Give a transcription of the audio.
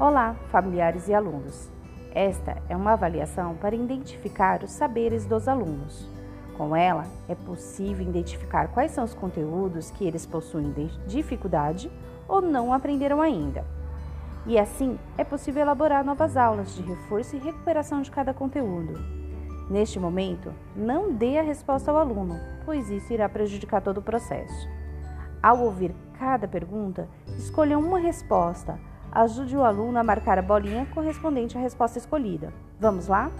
Olá, familiares e alunos. Esta é uma avaliação para identificar os saberes dos alunos. Com ela, é possível identificar quais são os conteúdos que eles possuem dificuldade ou não aprenderam ainda. E assim, é possível elaborar novas aulas de reforço e recuperação de cada conteúdo. Neste momento, não dê a resposta ao aluno, pois isso irá prejudicar todo o processo. Ao ouvir cada pergunta, escolha uma resposta Ajude o aluno a marcar a bolinha correspondente à resposta escolhida. Vamos lá?